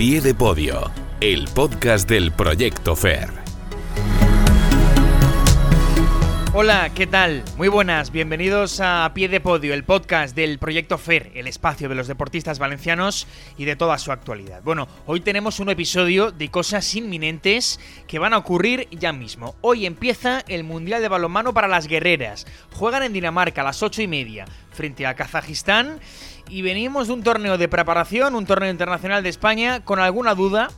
pie de podio, el podcast del Proyecto FER. Hola, ¿qué tal? Muy buenas, bienvenidos a Pie de Podio, el podcast del Proyecto FER, el espacio de los deportistas valencianos y de toda su actualidad. Bueno, hoy tenemos un episodio de cosas inminentes que van a ocurrir ya mismo. Hoy empieza el Mundial de Balonmano para las Guerreras. Juegan en Dinamarca a las ocho y media frente a Kazajistán y venimos de un torneo de preparación, un torneo internacional de España, con alguna duda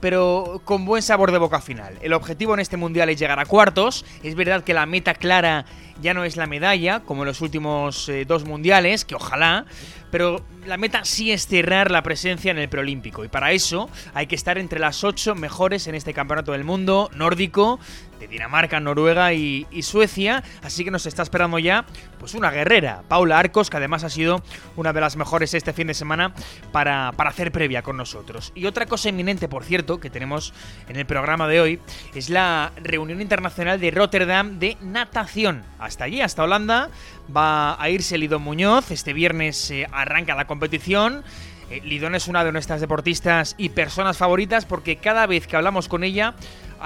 pero con buen sabor de boca final. El objetivo en este mundial es llegar a cuartos. Es verdad que la meta clara ya no es la medalla, como en los últimos eh, dos mundiales, que ojalá, pero la meta sí es cerrar la presencia en el preolímpico. Y para eso hay que estar entre las ocho mejores en este campeonato del mundo nórdico, de Dinamarca, Noruega y, Suecia. Así que nos está esperando ya pues una guerrera, Paula Arcos, que además ha sido una de las mejores este fin de semana para, para hacer previa con nosotros. Y otra cosa inminente, por cierto, que tenemos en el programa de hoy, es la reunión internacional de Rotterdam de natación. Hasta allí, hasta Holanda, va a irse Lidón Muñoz. Este viernes eh, arranca la competición. Eh, Lidón es una de nuestras deportistas y personas favoritas porque cada vez que hablamos con ella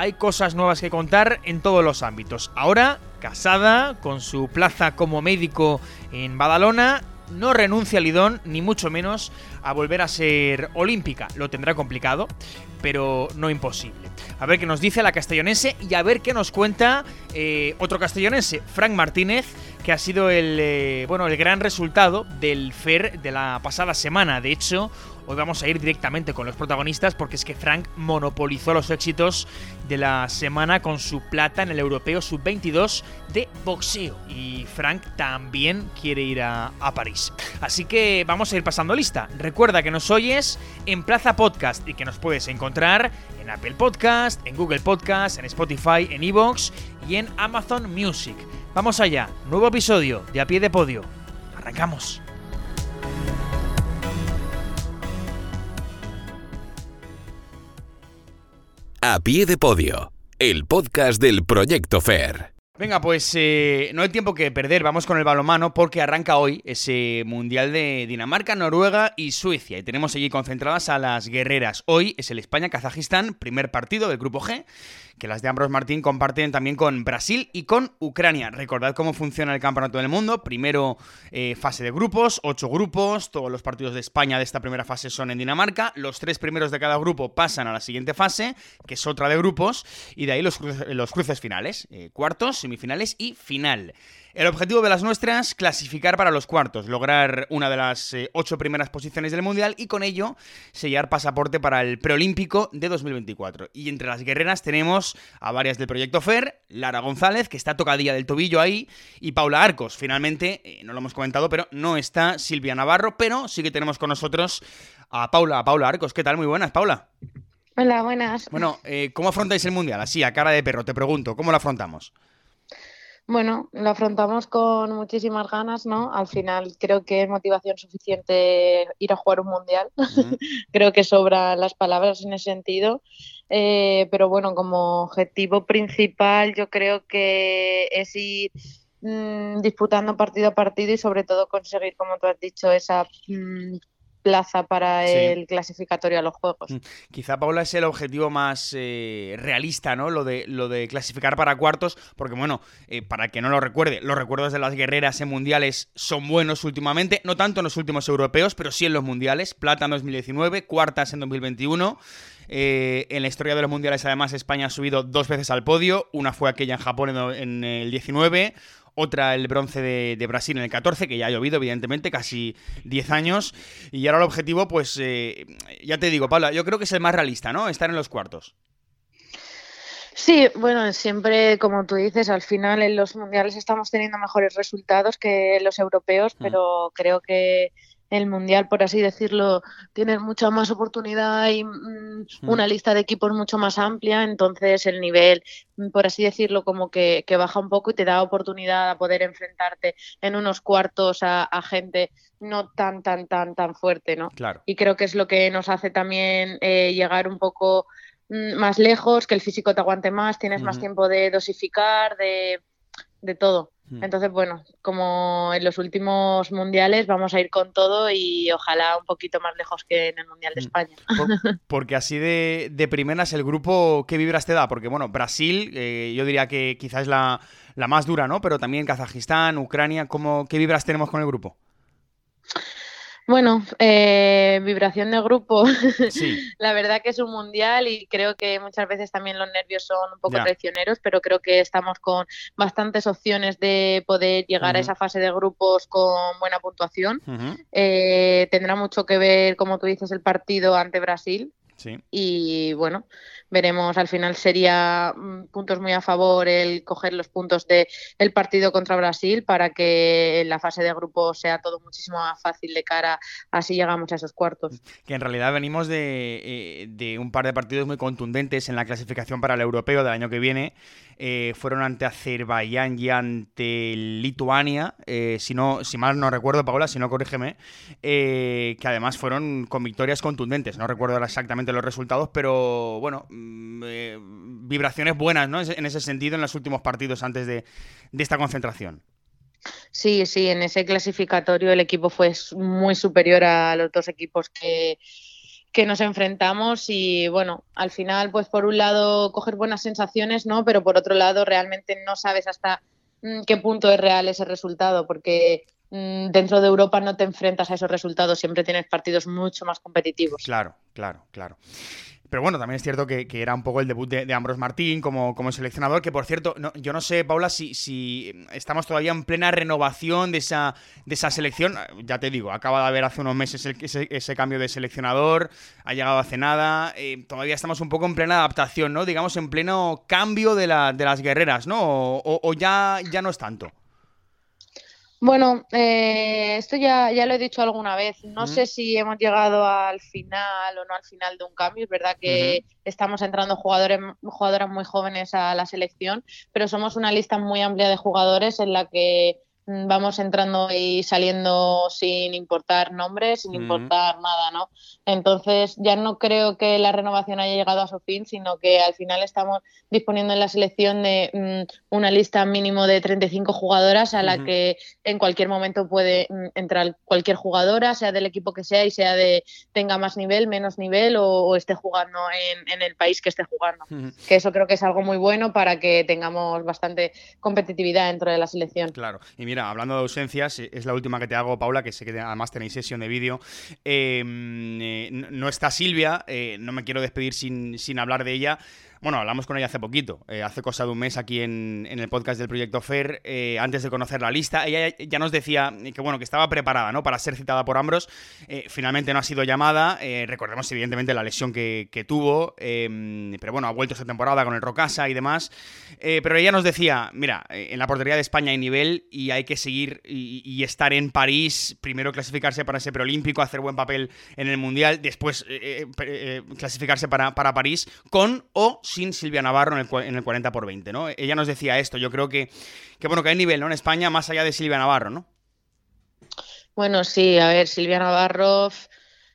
hay cosas nuevas que contar en todos los ámbitos. Ahora, casada, con su plaza como médico en Badalona, no renuncia a Lidón, ni mucho menos a volver a ser olímpica. Lo tendrá complicado, pero no imposible. A ver qué nos dice la castellonense y a ver qué nos cuenta eh, otro castellonense, Frank Martínez, que ha sido el, eh, bueno, el gran resultado del FER de la pasada semana. De hecho, Hoy vamos a ir directamente con los protagonistas porque es que Frank monopolizó los éxitos de la semana con su plata en el Europeo Sub-22 de boxeo. Y Frank también quiere ir a, París. Así que vamos a ir pasando lista. Recuerda que nos oyes en Plaza Podcast y que nos puedes encontrar en Apple Podcast, en Google Podcast, en Spotify, en Evox y en Amazon Music. Vamos allá, nuevo episodio de A Pie de Podio. Arrancamos. A pie de podio, el podcast del Proyecto FAIR. Venga, pues eh, no hay tiempo que perder, vamos con el balonmano porque arranca hoy ese Mundial de Dinamarca, Noruega y Suecia y tenemos allí concentradas a las guerreras. Hoy es el España-Kazajistán, primer partido del Grupo G que las de Ambros Martín comparten también con Brasil y con Ucrania. Recordad cómo funciona el Campeonato del Mundo. Primero eh, fase de grupos, ocho grupos. Todos los partidos de España de esta primera fase son en Dinamarca. Los tres primeros de cada grupo pasan a la siguiente fase, que es otra de grupos. Y de ahí los, cruces, finales. Eh, cuartos, semifinales y final. El objetivo de las nuestras, clasificar para los cuartos, lograr una de las eh, ocho primeras posiciones del Mundial y con ello sellar pasaporte para el preolímpico de 2024. Y entre las guerreras tenemos a varias del Proyecto FER, Lara González, que está tocadilla del tobillo ahí, y Paula Arcos. Finalmente, eh, no lo hemos comentado, pero no está Silvia Navarro, pero sí que tenemos con nosotros a Paula, a Paula Arcos. ¿Qué tal? Muy buenas, Paula. Hola, buenas. Bueno, eh, ¿cómo afrontáis el Mundial? Así, a cara de perro, te pregunto, ¿cómo lo afrontamos? Bueno, lo afrontamos con muchísimas ganas, ¿no? Al final creo que es motivación suficiente ir a jugar un mundial. creo que sobran las palabras en ese sentido. Eh, pero bueno, como objetivo principal yo creo que es ir mm, disputando partido a partido y sobre todo conseguir, como tú has dicho, esa mm, plaza para el clasificatorio a los Juegos. Mm. Quizá, Paula, es el objetivo más eh, realista, ¿no? Lo de, lo de clasificar para cuartos, porque bueno, eh, para que no lo recuerde, los recuerdos de las guerreras en mundiales son buenos últimamente, no tanto en los últimos europeos, pero sí en los mundiales, plata en 2019, cuartas en 2021. Eh, en la historia de los mundiales, además, España ha subido dos veces al podio. Una fue aquella en Japón en, en el 19 otra el bronce de, Brasil en el 14, que ya ha llovido, evidentemente, casi 10 años. Y ahora el objetivo, pues, eh, ya te digo, Paula, yo creo que es el más realista, ¿no? Estar en los cuartos. Sí, bueno, siempre, como tú dices, al final en los mundiales estamos teniendo mejores resultados que los europeos, mm. pero creo que el mundial, por así decirlo, tiene mucha más oportunidad y mm, una lista de equipos mucho más amplia, entonces el nivel, mm, por así decirlo, como que, baja un poco y te da oportunidad a poder enfrentarte en unos cuartos a, gente no tan, tan, tan, tan fuerte, ¿no? Claro. Y creo que es lo que nos hace también eh, llegar un poco mm, más lejos, que el físico te aguante más, tienes más tiempo de dosificar, de, de todo. Hmm. Entonces, bueno, como en los últimos mundiales vamos a ir con todo y ojalá un poquito más lejos que en el Mundial de hmm. España. porque así de, de, primeras el grupo, ¿qué vibras te da? Porque, bueno, Brasil, eh, yo diría que quizás es la, la, más dura, ¿no? Pero también Kazajistán, Ucrania, ¿cómo, ¿qué vibras tenemos con el grupo? Bueno, eh, vibración de grupo. la verdad que es un mundial y creo que muchas veces también los nervios son un poco traicioneros, pero creo que estamos con bastantes opciones de poder llegar a esa fase de grupos con buena puntuación. Eh, tendrá mucho que ver, como tú dices, el partido ante Brasil. Sí. Y bueno, veremos al final sería mm, puntos muy a favor el coger los puntos de el partido contra Brasil para que en la fase de grupo sea todo muchísimo más fácil de cara así llegamos a esos cuartos que en realidad venimos de, eh, de un par de partidos muy contundentes en la clasificación para el europeo del año que viene eh, fueron ante Azerbaiyán y ante Lituania, eh, si, no, si mal no recuerdo, Paola, si no corrígeme, eh, que además fueron con victorias contundentes. No recuerdo exactamente los resultados, pero bueno, mm, vibraciones buenas ¿no? en ese sentido en los últimos partidos antes de esta concentración. Sí, sí, en ese clasificatorio el equipo fue muy superior a los dos equipos que, que nos enfrentamos y bueno, al final pues por un lado coger buenas sensaciones, ¿no? Pero por otro lado realmente no sabes hasta mm, qué punto es real ese resultado porque mm, dentro de Europa no te enfrentas a esos resultados, siempre tienes partidos mucho más competitivos. Claro, claro, claro. Pero bueno, también es cierto que, era un poco el debut de, Ambros Martín como, como seleccionador, que por cierto, yo no sé, Paula, si, si estamos todavía en plena renovación de esa, de esa selección. Ya te digo, acaba de haber hace unos meses ese, cambio de seleccionador, ha llegado hace nada, eh, todavía estamos un poco en plena adaptación, ¿no? Digamos, en pleno cambio de, de las guerreras, ¿no? o, ya, ya no es tanto. Bueno, eh, esto ya, ya lo he dicho alguna vez. No sé si hemos llegado al final o no al final de un cambio. Es verdad que estamos entrando jugadores, jugadoras muy jóvenes a la selección, pero somos una lista muy amplia de jugadores en la que vamos entrando y saliendo sin importar nombres, sin importar nada, ¿no? Entonces ya no creo que la renovación haya llegado a su fin, sino que al final estamos disponiendo en la selección de mm, una lista mínimo de 35 jugadoras a la que en cualquier momento puede mm, entrar cualquier jugadora, sea del equipo que sea y sea de tenga más nivel, menos nivel o, esté jugando en, el país que esté jugando. Que eso creo que es algo muy bueno para que tengamos bastante competitividad dentro de la selección. Claro, y mira, hablando de ausencias, eh, es la última que te hago, Paula, que sé que además tenéis sesión de vídeo. Em, eh, no está Silvia, eh, no me quiero despedir sin, sin hablar de ella. Bueno, hablamos con ella hace poquito, eh, hace cosa de un mes aquí en, el podcast del Proyecto FER, eh, antes de conocer la lista. Ella ya nos decía que, bueno, que estaba preparada ¿no? para ser citada por Ambros. Eh, finalmente no ha sido llamada. recordemos, evidentemente, la lesión que, tuvo. Em, pero bueno, ha vuelto esta temporada con el Rocasa y demás. pero ella nos decía, mira, en la portería de España hay nivel y hay que seguir y, estar en París. Primero clasificarse para ese preolímpico, hacer buen papel en el Mundial. Después clasificarse para, para París con o sin Silvia Navarro en el, en el 40 por 20, ¿no? Ella nos decía esto, yo creo que, que, bueno, que hay nivel. En España más allá de Silvia Navarro, ¿no? Bueno, sí, a ver, Silvia Navarro,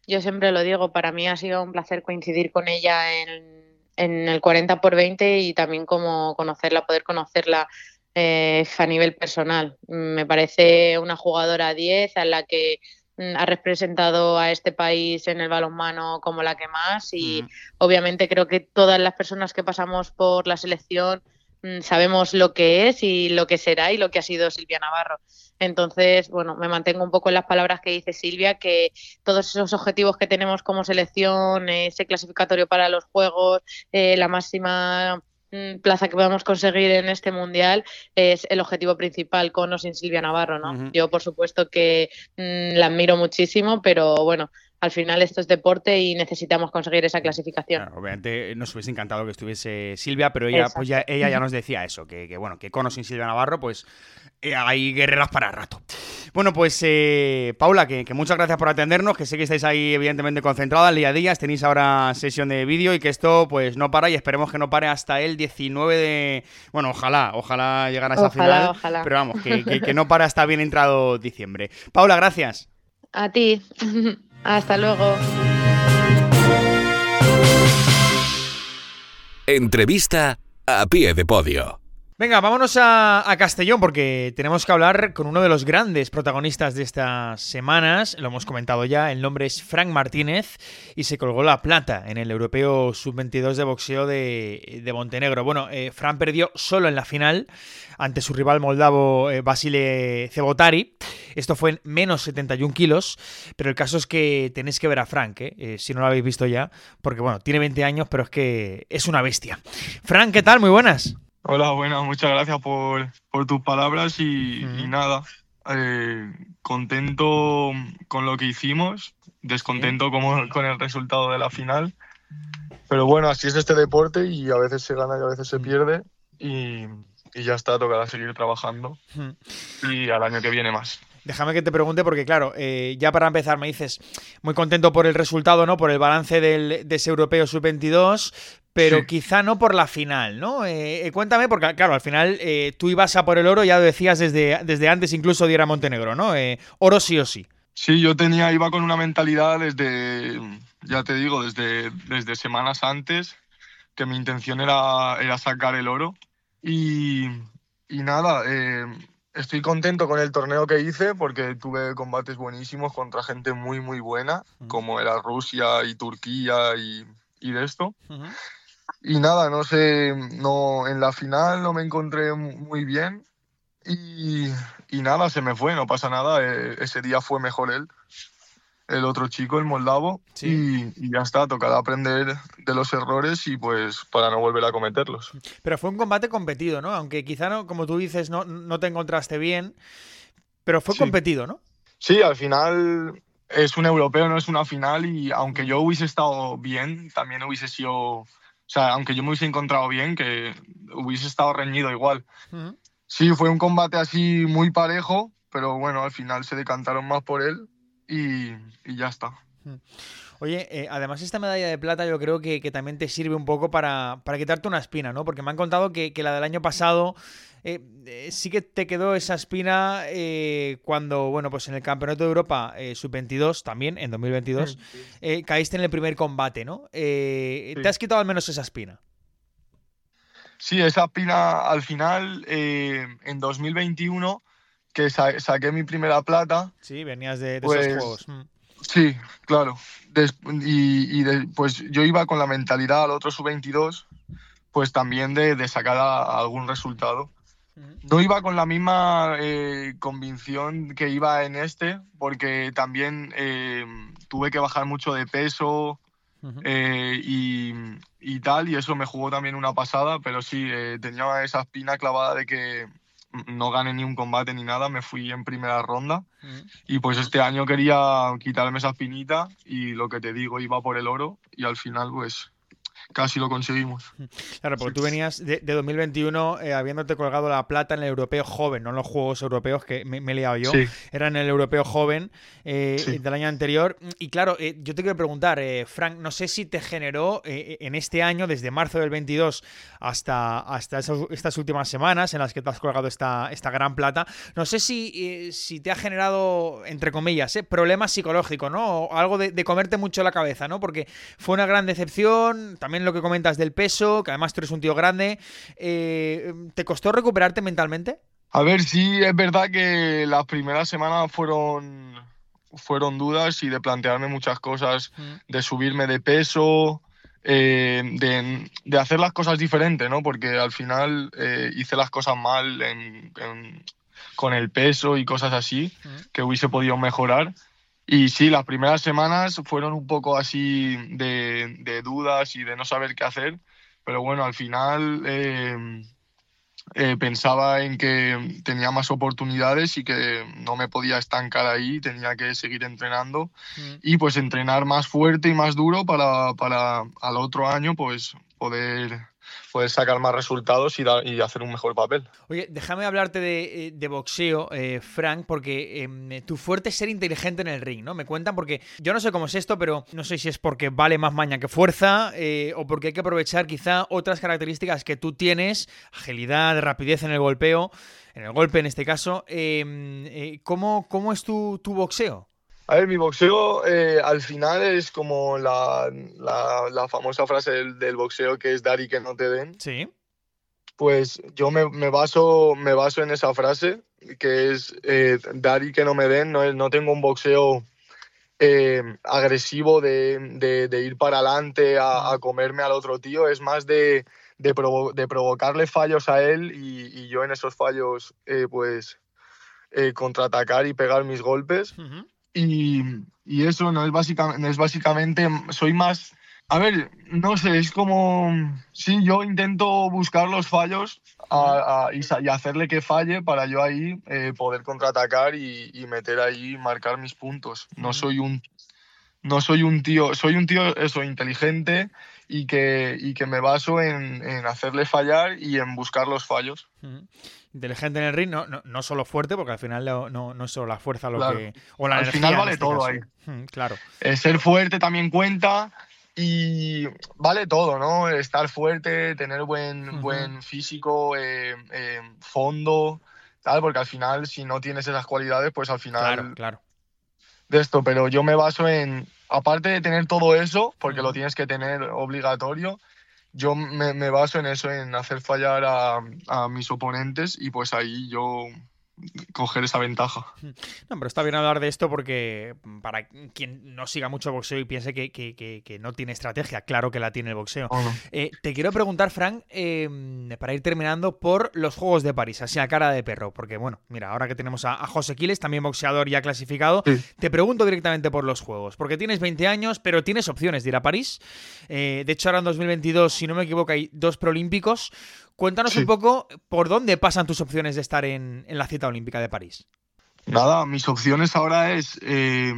yo siempre lo digo, para mí ha sido un placer coincidir con ella en, el 40 por 20 y también como conocerla, poder conocerla eh, a nivel personal. Me parece una jugadora 10 a la que ha representado a este país en el balonmano como la que más y obviamente creo que todas las personas que pasamos por la selección mm, sabemos lo que es y lo que será y lo que ha sido Silvia Navarro. Entonces, bueno, me mantengo un poco en las palabras que dice Silvia, que todos esos objetivos que tenemos como selección, ese clasificatorio para los Juegos, eh, la máxima Mm, plaza que podamos conseguir en este mundial es el objetivo principal con o sin Silvia Navarro, ¿no? Yo por supuesto que mm, la admiro muchísimo, pero bueno, al final esto es deporte y necesitamos conseguir esa clasificación. obviamente nos hubiese encantado que estuviese Silvia, pero ella, pues ya, ella ya nos decía eso, que, bueno, que con o sin Silvia Navarro, pues eh, hay guerreras para rato. Bueno, pues eh, Paula, que, muchas gracias por atendernos, que sé que estáis ahí evidentemente concentradas día a día, tenéis ahora sesión de vídeo y que esto pues no para y esperemos que no pare hasta el 19 de... Bueno, ojalá, ojalá llegar a esa final, pero vamos, que, que no para hasta bien entrado diciembre. Paula, gracias. A ti. Hasta luego. Entrevista a pie de podio. Venga, vámonos a, Castellón porque tenemos que hablar con uno de los grandes protagonistas de estas semanas. Lo hemos comentado ya, el nombre es Frank Martínez y se colgó la plata en el Europeo Sub-22 de boxeo de, Montenegro. Bueno, eh, Frank perdió solo en la final ante su rival moldavo eh, Basile Cebotari. Esto fue en menos 71 kilos, pero el caso es que tenéis que ver a Frank, eh, si no lo habéis visto ya, porque bueno, tiene 20 años, pero es que es una bestia. Frank, ¿qué tal? Muy buenas. Hola, buenas, muchas gracias por, tus palabras y, nada, eh, contento con lo que hicimos, descontento con el resultado de la final, pero bueno, así es este deporte y a veces se gana y a veces se pierde y, ya está, tocará seguir trabajando y al año que viene más. Déjame que te pregunte porque, claro, eh, ya para empezar me dices muy contento por el resultado, ¿no? Por el balance del, de ese europeo sub-22, pero quizá no por la final, ¿no? Eh, eh, cuéntame, porque claro, al final eh, tú ibas a por el oro, ya lo decías desde, desde antes incluso de ir a Montenegro, ¿no? oro sí o sí. Sí, yo tenía, iba con una mentalidad desde, ya te digo, desde, desde semanas antes, que mi intención era, era sacar el oro. Y, y nada, estoy contento con el torneo que hice porque tuve combates buenísimos contra gente muy, muy buena, como era Rusia y Turquía y, y de esto. Y nada, no sé, no, en la final no me encontré muy bien y, nada, se me fue, no pasa nada. E, ese día fue mejor él, el otro chico, el moldavo, y, ya está, tocado aprender de los errores y pues para no volver a cometerlos. Pero fue un combate competido, ¿no? Aunque quizá, no, como tú dices, no, no te encontraste bien, pero fue competido, ¿no? Sí, al final es un europeo, no es una final y aunque yo hubiese estado bien, también hubiese sido o sea, aunque yo me hubiese encontrado bien, que hubiese estado reñido igual. Sí, fue un combate así muy parejo, pero bueno, al final se decantaron más por él y, ya está. Oye, eh, además esta medalla de plata yo creo que, también te sirve un poco para, para, quitarte una espina, ¿no? Porque me han contado que, que la del año pasado eh, eh, sí que te quedó esa espina eh, cuando, bueno, pues en el Campeonato de Europa Sub-22, también en 2022, mm. caíste en el primer combate, ¿no? ¿Te has quitado al menos esa espina? Sí, esa espina al final, en 2021, que saqué mi primera plata. Sí, venías de, esos pues, juegos. Mm. Sí, claro. y, pues yo iba con la mentalidad al otro sub-22, pues también de, de sacar algún resultado. No iba con la misma eh, convicción que iba en este, porque también eh, tuve que bajar mucho de peso eh, y, tal, y eso me jugó también una pasada, pero sí, tenía esa espina clavada de que no gané ni un combate ni nada, me fui en primera ronda. Y pues este año quería quitarme esa espinita y lo que te digo, iba por el oro y al final pues casi lo conseguimos. Claro, porque tú venías de, 2021 eh, habiéndote colgado la plata en el europeo joven, no en los Juegos Europeos que me, he liado yo, era en el europeo joven eh, del año anterior. Y claro, eh, yo te quiero preguntar, Frank, no sé si te generó en este año, desde marzo del 22 hasta, hasta estas últimas semanas en las que te has colgado esta, esta gran plata, no sé si, si te ha generado, entre comillas, problemas psicológicos, ¿no? O algo de, de comerte mucho la cabeza, ¿no? Porque fue una gran decepción, también lo que comentas del peso, que además tú eres un tío grande, eh, ¿te costó recuperarte mentalmente? A ver, sí, es verdad que las primeras semanas fueron, fueron dudas y de plantearme muchas cosas, de subirme de peso, eh, de, hacer las cosas diferentes, ¿no? Porque al final eh, hice las cosas mal con el peso y cosas así, que hubiese podido mejorar. Y sí, las primeras semanas fueron un poco así de, dudas y de no saber qué hacer, pero bueno, al final eh, eh, pensaba en que tenía más oportunidades y que no me podía estancar ahí, tenía que seguir entrenando mm. y pues entrenar más fuerte y más duro para, para al otro año pues poder puedes sacar más resultados y, y, hacer un mejor papel. Oye, déjame hablarte de, eh, boxeo, eh, Frank, porque em, tu fuerte es ser inteligente en el ring, ¿no? Me cuentan porque yo no sé cómo es esto, pero no sé si es porque vale más maña que fuerza eh, o porque hay que aprovechar quizá otras características que tú tienes, agilidad, rapidez en el golpeo, en el golpe en este caso. Em, ¿cómo, ¿Cómo es tu, tu boxeo? A ver, mi boxeo eh, al final es como la, la, famosa frase del, boxeo que es dar y que no te den. Sí. pues yo me, me, baso, me baso en esa frase, que es eh, dar y que no me den. No, no tengo un boxeo eh, agresivo de, de, ir para adelante a, comerme al otro tío, es más de, de, provocarle fallos a él y, yo en esos fallos eh, pues contraatacar y pegar mis golpes. Y, y, eso no es, básicamente, no es básicamente, soy más a ver, no sé, es como. Sí, yo intento buscar los fallos y, hacerle que falle para yo ahí eh, poder contraatacar y, meter ahí, marcar mis puntos. No soy un. No soy un tío. Soy un tío, eso, inteligente y que, y que me baso en, hacerle fallar y en buscar los fallos. Inteligente en el ring, no, no, solo fuerte, porque al final no, no, es solo la fuerza lo que. O la al final vale este todo ahí. claro. Eh, ser fuerte también cuenta y vale todo, ¿no? Estar fuerte, tener buen, buen físico, eh, eh, fondo, tal, porque al final, si no tienes esas cualidades, pues al final. Claro, claro. De esto, pero yo me baso en, aparte de tener todo eso, porque lo tienes que tener obligatorio, yo me, me, baso en eso, en hacer fallar a, a mis oponentes y pues ahí yo coger esa ventaja. No, pero está bien hablar de esto porque mm, para quien no siga mucho boxeo y piense que, no tiene estrategia, claro que la tiene el boxeo. Eh, te quiero preguntar, Frank, em, para ir terminando, por los Juegos de París, así a cara de perro, porque bueno, mira, ahora que tenemos a, José Quiles, también boxeador ya clasificado, te pregunto directamente por los Juegos, porque tienes 20 años, pero tienes opciones de ir a París. Eh, de hecho, ahora en 2022, si no me equivoco, hay dos preolímpicos. Cuéntanos un poco por dónde pasan tus opciones de estar en, la cita olímpica de París. Nada, mis opciones ahora es eh,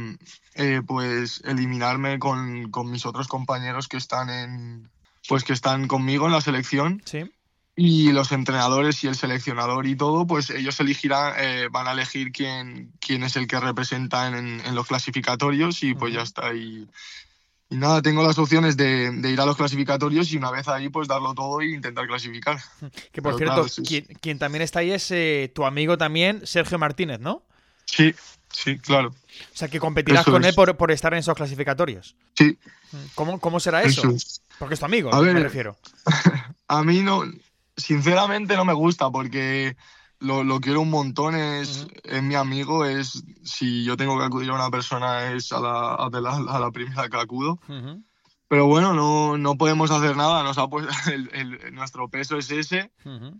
eh, pues eliminarme con, mis otros compañeros que están en pues que están conmigo en la selección. Sí. Y los entrenadores y el seleccionador y todo, pues ellos elegirán, eh, van a elegir quién, quién es el que representa en, los clasificatorios y pues ya está. Y, y nada, tengo las opciones de, ir a los clasificatorios y una vez ahí, pues darlo todo e intentar clasificar. Que por cierto, quien, también está ahí es eh, tu amigo también, Sergio Martínez, ¿no? Sí, sí, claro. O sea, que competirás con él por, estar en esos clasificatorios. Sí. ¿Cómo, cómo será eso? Porque es tu amigo, a me refiero. a mí no, sinceramente no me gusta porque lo, quiero un montón, es, mi amigo, es si yo tengo que acudir a una persona es a la, a la, primera que acudo. Pero bueno, no, no, podemos hacer nada, nos ha puesto el, nuestro peso es ese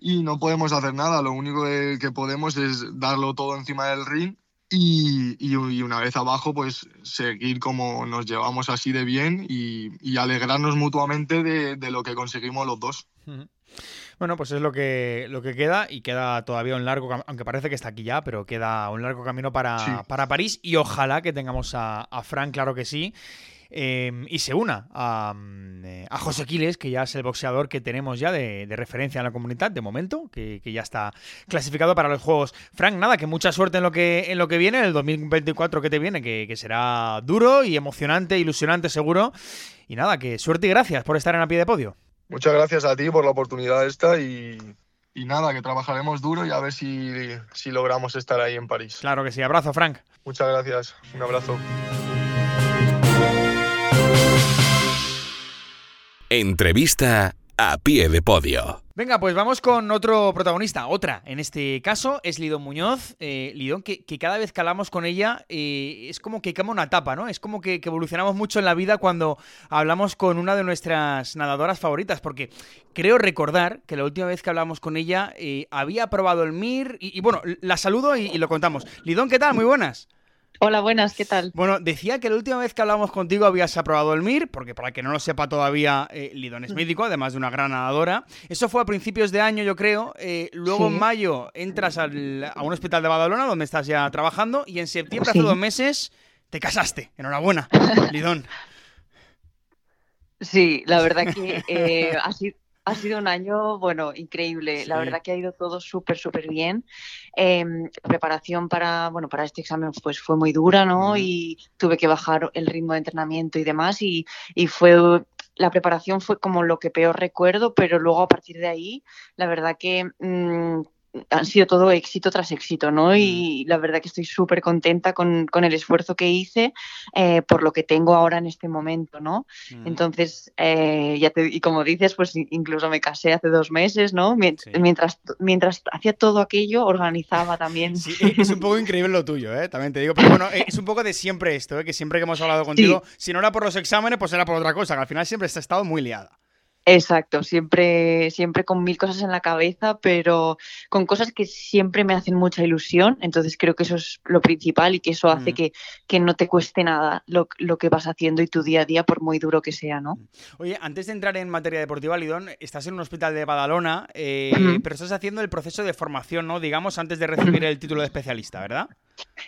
y no podemos hacer nada, lo único que, podemos es darlo todo encima del ring y, y, una vez abajo pues seguir como nos llevamos así de bien y, y alegrarnos mutuamente de, de, lo que conseguimos los dos. Bueno, pues es lo que, lo que queda y queda todavía un largo, aunque parece que está aquí ya, pero queda un largo camino para, para París y ojalá que tengamos a, a Frank, claro que sí. Em, y se una a, eh, a, José Quiles, que ya es el boxeador que tenemos ya de, referencia en la comunidad de momento, que, ya está clasificado para los Juegos. Frank, nada, que mucha suerte en lo que, en lo que viene, en el 2024 que te viene, que, que será duro y emocionante, ilusionante seguro. Y nada, que suerte y gracias por estar en la pie de podio. Muchas gracias a ti por la oportunidad esta y, nada, que trabajaremos duro y a ver si, si logramos estar ahí en París. Claro que sí. Abrazo, Frank. Muchas gracias. Un abrazo. Entrevista a pie de podio. Venga, pues vamos con otro protagonista, otra. En este caso es Lidón Muñoz. Eh, Lidón, que, cada vez que hablamos con ella eh, es como que cambia una etapa, ¿no? Es como que, evolucionamos mucho en la vida cuando hablamos con una de nuestras nadadoras favoritas, porque creo recordar que la última vez que hablamos con ella eh, había probado el MIR y, bueno, la saludo y, y lo contamos. Lidón, ¿qué tal? Muy buenas. Hola, buenas, ¿qué tal? Bueno, decía que la última vez que hablamos contigo habías aprobado el MIR, porque para que no lo sepa todavía, eh, Lidón es mm. médico, además de una gran nadadora. Eso fue a principios de año, yo creo. Eh, luego en mayo entras a un hospital de Badalona, donde estás ya trabajando, y en septiembre, hace dos meses, te casaste. Enhorabuena, Lidón. Sí, la verdad que eh, así ha sido un año, bueno, increíble. La verdad que ha ido todo súper, súper bien. Em, la preparación para, bueno, para este examen pues fue muy dura, ¿no? Y tuve que bajar el ritmo de entrenamiento y demás. Y, fue, la preparación fue como lo que peor recuerdo, pero luego a partir de ahí, la verdad que... Mm, han sido todo éxito tras éxito, ¿no? Y la verdad que estoy súper contenta con, con, el esfuerzo que hice eh, por lo que tengo ahora en este momento, ¿no? Entonces, eh, ya te, y como dices, pues incluso me casé hace dos meses, ¿no? Mientras, mientras hacía todo aquello, organizaba también. Sí, es un poco increíble lo tuyo, ¿eh? También te digo, pero bueno, es un poco de siempre esto, ¿eh? Que siempre que hemos hablado contigo, si no era por los exámenes, pues era por otra cosa, que al final siempre has estado muy liada. Exacto, siempre, siempre con mil cosas en la cabeza, pero con cosas que siempre me hacen mucha ilusión. Entonces creo que eso es lo principal y que eso hace mm. que, que, no te cueste nada lo, lo, que vas haciendo y tu día a día, por muy duro que sea, ¿no? Mm. Oye, antes de entrar en materia deportiva, Lidón, estás en un hospital de Badalona, eh, pero estás haciendo el proceso de formación, ¿no? Digamos, antes de recibir el título de especialista, ¿verdad?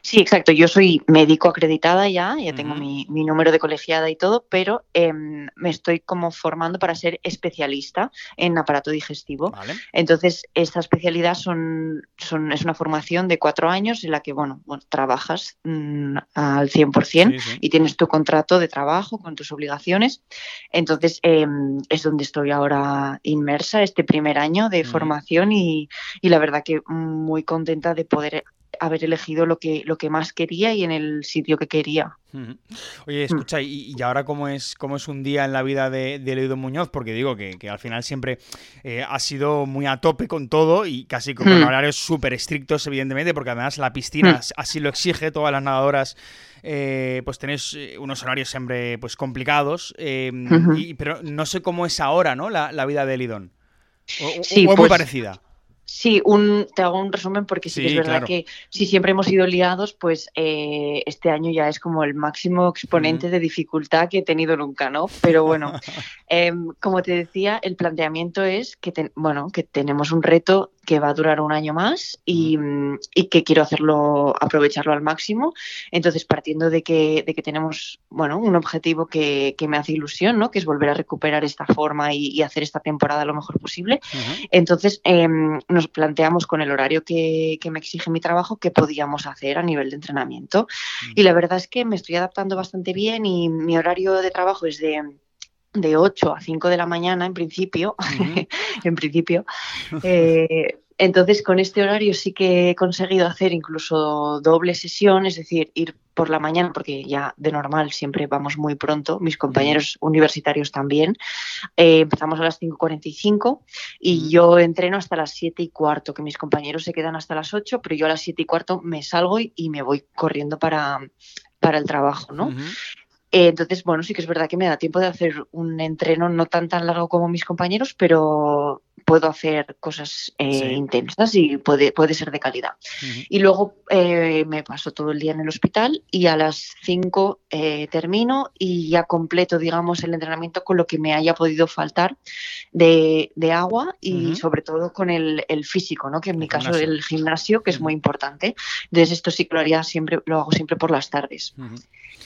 Sí, exacto. Yo soy médico acreditada ya, ya tengo mi, número de colegiada y todo, pero em, me estoy como formando para ser especialista en aparato digestivo. Entonces, esta especialidad son, son, es una formación de cuatro años en la que, bueno, trabajas mm, al 100% y tienes tu contrato de trabajo con tus obligaciones. Entonces, em, es donde estoy ahora inmersa este primer año de formación y, y la verdad que muy contenta de poder haber elegido lo que, lo que más quería y en el sitio que quería. Oye, mm. escucha, ¿y, ahora cómo es, cómo es un día en la vida de, de Muñoz? Porque digo que, al final siempre eh, ha sido muy a tope con todo y casi con mm. horarios súper estrictos, evidentemente, porque además la piscina mm. así lo exige, todas las nadadoras. Eh, pues tenéis eh, unos horarios siempre pues complicados, pero no sé cómo es ahora, ¿no? La, vida de Lidón. O, sí, muy pues parecida. Sí, un, te hago un resumen porque sí, que es verdad que si siempre hemos ido liados, pues eh, este año ya es como el máximo exponente de dificultad que he tenido nunca, ¿no? Pero bueno, em, como te decía, el planteamiento es que, bueno, que tenemos un reto que va a durar un año más y, que quiero hacerlo, aprovecharlo al máximo. Entonces, partiendo de que, de que tenemos bueno, un objetivo que, me hace ilusión, ¿no? que es volver a recuperar esta forma y, hacer esta temporada lo mejor posible. Entonces, em, nos planteamos con el horario que, me exige mi trabajo qué podíamos hacer a nivel de entrenamiento. Y la verdad es que me estoy adaptando bastante bien y mi horario de trabajo es de de 8 a 5 de la mañana en principio, en principio. Eh, entonces con este horario sí que he conseguido hacer incluso doble sesión, es decir, ir por la mañana, porque ya de normal siempre vamos muy pronto, mis compañeros universitarios también. Eh, empezamos a las 5.45 y yo entreno hasta las 7 y cuarto, que mis compañeros se quedan hasta las 8, pero yo a las 7 y cuarto me salgo y, me voy corriendo para, para el trabajo, ¿no? Eh, entonces, bueno, sí que es verdad que me da tiempo de hacer un entreno no tan tan largo como mis compañeros, pero puedo hacer cosas eh, intensas y puede, puede ser de calidad. Y luego eh, me paso todo el día en el hospital y a las 5 termino y ya completo, digamos, el entrenamiento con lo que me haya podido faltar de, agua y sobre todo con el, físico, ¿no? que en mi caso el gimnasio, que es muy importante. Entonces esto sí que lo haría siempre, lo hago siempre por las tardes.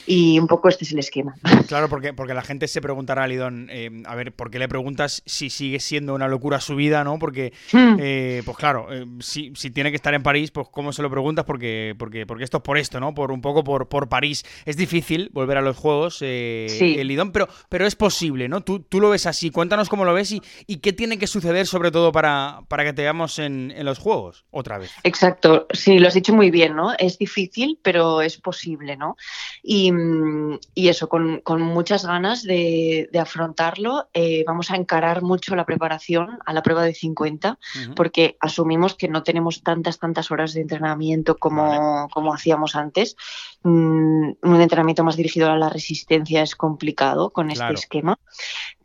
Y un poco este es el esquema. Claro, porque, porque la gente se preguntará, Lidón, eh, a ver, ¿por qué le preguntas si sigue siendo una locura su vida, no? Porque, hmm. eh, pues claro, eh, si, si, tiene que estar en París, pues ¿cómo se lo preguntas? Porque, porque, porque esto es por esto, ¿no? Por un poco por, por París. Es difícil volver a los juegos, sí. Lidón, pero, pero es posible, ¿no? Tú, tú lo ves así. Cuéntanos cómo lo ves y, y qué tiene que suceder, sobre todo, para, para que te veamos en, en los juegos otra vez. Exacto, sí, lo has dicho muy bien, ¿no? Es difícil, pero es posible, ¿no? Y y, eso, con, muchas ganas de, afrontarlo, eh, vamos a encarar mucho la preparación a la prueba de 50, porque asumimos que no tenemos tantas, tantas horas de entrenamiento como, como hacíamos antes. Mm, un entrenamiento más dirigido a la resistencia es complicado con este esquema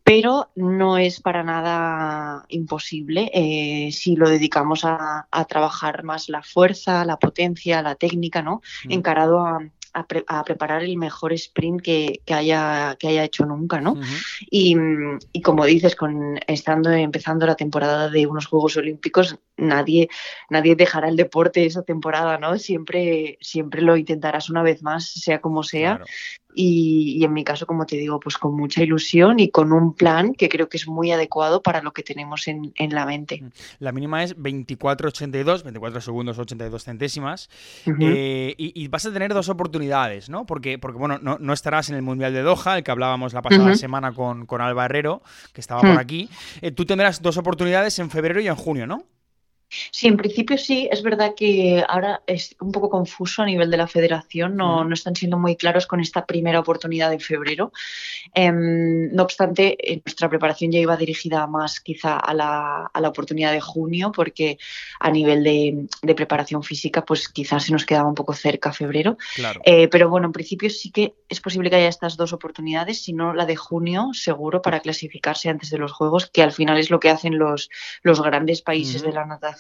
pero no es para nada imposible eh, si lo dedicamos a, trabajar más la fuerza, la potencia, la técnica, ¿no? Encarado a, a, preparar el mejor sprint que, haya, que haya hecho nunca, ¿no? y, como dices, con estando empezando la temporada de unos Juegos Olímpicos, nadie, nadie dejará el deporte esa temporada, ¿no? Siempre, siempre lo intentarás una vez más, sea como sea. Y, en mi caso, como te digo, pues con mucha ilusión y con un plan que creo que es muy adecuado para lo que tenemos en, la mente. Mm. La mínima es 24.82, 24 segundos 82 centésimas. Eh, y, vas a tener dos oportunidades, ¿no? Porque, porque bueno, no, estarás en el Mundial de Doha, el que hablábamos la pasada semana con, con Alba Herrero, que estaba por aquí. Eh, tú tendrás dos oportunidades en febrero y en junio, ¿no? Sí, en principio sí. Es verdad que ahora es un poco confuso a nivel de la federación. No, no están siendo muy claros con esta primera oportunidad de febrero. Em, no obstante, nuestra preparación ya iba dirigida más quizá a la, a la oportunidad de junio, porque a nivel de, de, preparación física, pues quizás se nos quedaba un poco cerca febrero. Claro. Eh, pero bueno, en principio sí que es posible que haya estas dos oportunidades, si no la de junio, seguro, para clasificarse antes de los Juegos, que al final es lo que hacen los, los grandes países de la natación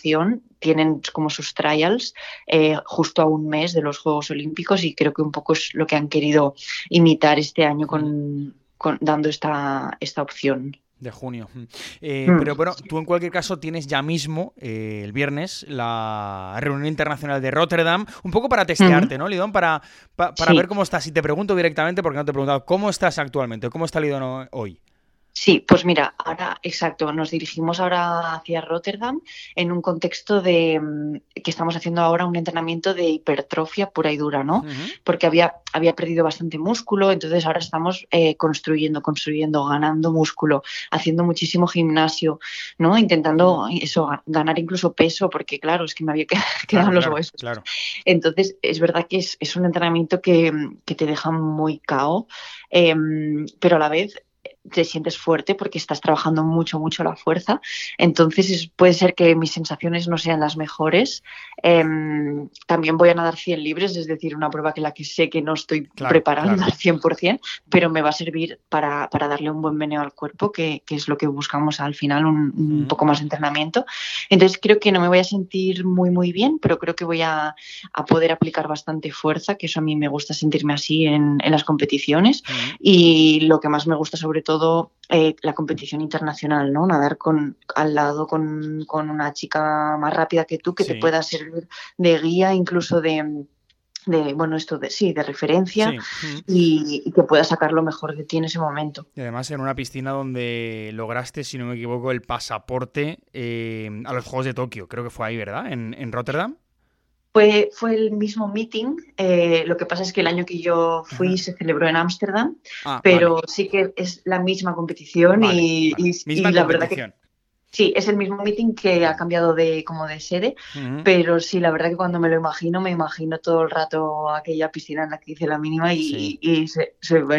tienen como sus trials eh, justo a un mes de los Juegos Olímpicos y creo que un poco es lo que han querido imitar este año con, dando esta, esta opción. De junio. Eh, mm. Pero bueno, tú en cualquier caso tienes ya mismo, eh, el viernes, la reunión internacional de Rotterdam, un poco para testearte, ¿no, Lidón? Para, para ver cómo estás. Y te pregunto directamente, porque no te he preguntado, ¿cómo estás actualmente? ¿Cómo está Lidón hoy? Sí, pues mira, ahora, exacto, nos dirigimos ahora hacia Rotterdam en un contexto de mm, que estamos haciendo ahora un entrenamiento de hipertrofia pura y dura, ¿no? Porque había, había perdido bastante músculo, entonces ahora estamos eh, construyendo, construyendo, ganando músculo, haciendo muchísimo gimnasio, ¿no? Intentando eso, ganar incluso peso, porque claro, es que me había quedado los huesos. Claro. Entonces, es verdad que es, es un entrenamiento que, que, te deja muy cao, eh, pero a la vez te sientes fuerte porque estás trabajando mucho, mucho la fuerza. Entonces puede ser que mis sensaciones no sean las mejores. Em, también voy a nadar 100 libres, es decir, una prueba que la que sé que no estoy preparando al 100%, pero me va a servir para, darle un buen meneo al cuerpo, que, es lo que buscamos al final, un, poco más de entrenamiento. Entonces creo que no me voy a sentir muy, muy bien, pero creo que voy a, poder aplicar bastante fuerza, que eso a mí me gusta sentirme así en, las competiciones. Y lo que más me gusta sobre todo todo eh, la competición internacional, ¿no? Nadar con, al lado con, una chica más rápida que tú que te pueda servir de guía, incluso de, bueno, esto de sí, de referencia y, que pueda sacar lo mejor de ti en ese momento. Y además en una piscina donde lograste, si no me equivoco, el pasaporte eh, a los Juegos de Tokio, creo que fue ahí, ¿verdad? En, en Rotterdam. Fue, fue el mismo meeting, eh, lo que pasa es que el año que yo fui se celebró en Ámsterdam, ah, pero sí que es la misma competición y, la verdad que Sí, es el mismo meeting que ha cambiado de como de sede, pero sí, la verdad que cuando me lo imagino, me imagino todo el rato aquella piscina en la que hice la mínima y, se,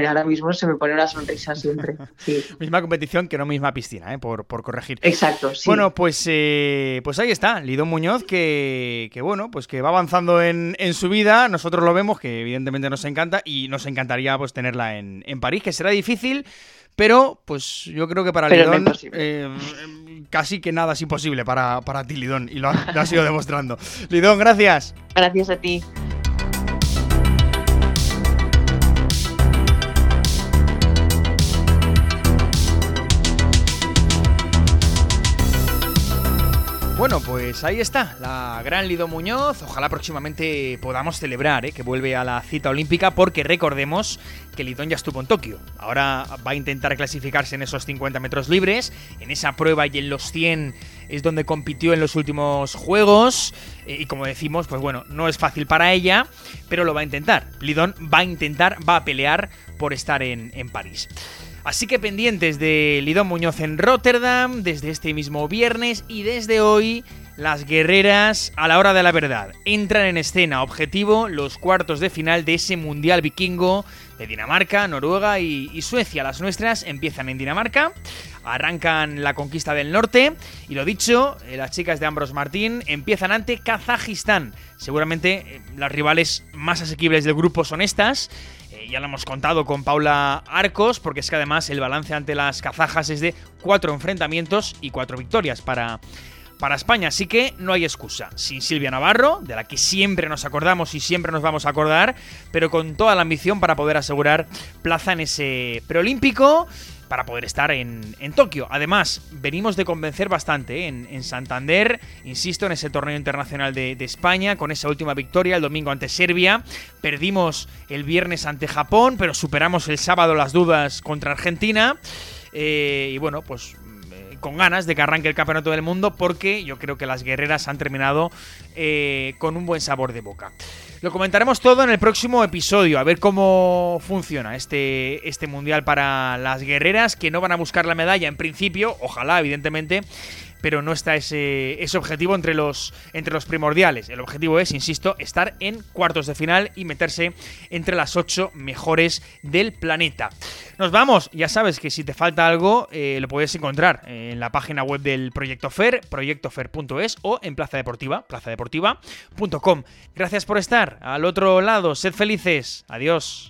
ahora mismo se me pone una sonrisa siempre. misma competición que no misma piscina, ¿eh? por, corregir. Exacto, sí. Bueno, pues, eh, pues ahí está, Lidón Muñoz, que, bueno, pues que va avanzando en, su vida, nosotros lo vemos, que evidentemente nos encanta y nos encantaría pues tenerla en, en París, que será difícil. Pero, pues yo creo que para Lidón eh, casi que nada es imposible para, para ti, Lidón, y lo, ha, lo ido demostrando. Lidón, gracias. Gracias a ti. Bueno, pues ahí está, la gran Lido Muñoz. Ojalá próximamente podamos celebrar ¿eh? que vuelve a la cita olímpica, porque recordemos que Lidón ya estuvo en Tokio. Ahora va a intentar clasificarse en esos 50 metros libres. En esa prueba y en los 100 es donde compitió en los últimos juegos. Eh, y como decimos, pues bueno, no es fácil para ella, pero lo va a intentar. Lidón va a intentar, va a pelear por estar en, en París. Así que pendientes de Lidón Muñoz en Rotterdam desde este mismo viernes y desde hoy las guerreras a la hora de la verdad entran en escena. Objetivo, los cuartos de final de ese Mundial Vikingo de Dinamarca, Noruega y, Suecia. Las nuestras empiezan en Dinamarca, arrancan la conquista del norte y lo dicho, eh, las chicas de Ambros Martín empiezan ante Kazajistán. Seguramente eh, las rivales más asequibles del grupo son estas ya lo hemos contado con Paula Arcos, porque es que además el balance ante las kazajas es de cuatro enfrentamientos y cuatro victorias para, para España, así que no hay excusa. Sin Silvia Navarro, de la que siempre nos acordamos y siempre nos vamos a acordar, pero con toda la ambición para poder asegurar plaza en ese preolímpico para poder estar en, Tokio. Además, venimos de convencer bastante ¿eh? en, Santander, insisto, en ese torneo internacional de, España, con esa última victoria el domingo ante Serbia. Perdimos el viernes ante Japón, pero superamos el sábado las dudas contra Argentina. Eh, y bueno, pues con ganas de que arranque el campeonato del mundo porque yo creo que las guerreras han terminado con un buen sabor de boca. Lo comentaremos todo en el próximo episodio, a ver cómo funciona este, este mundial para las guerreras que no van a buscar la medalla en principio, ojalá, evidentemente, pero no está ese, ese objetivo entre los, entre los primordiales. El objetivo es, insisto, estar en cuartos de final y meterse entre las ocho mejores del planeta. Nos vamos, ya sabes que si te falta algo eh, lo puedes encontrar en la página web del Proyecto Fer, proyectofer.es o en Plaza Deportiva, plazadeportiva.com. Gracias por estar al otro lado, sed felices, adiós.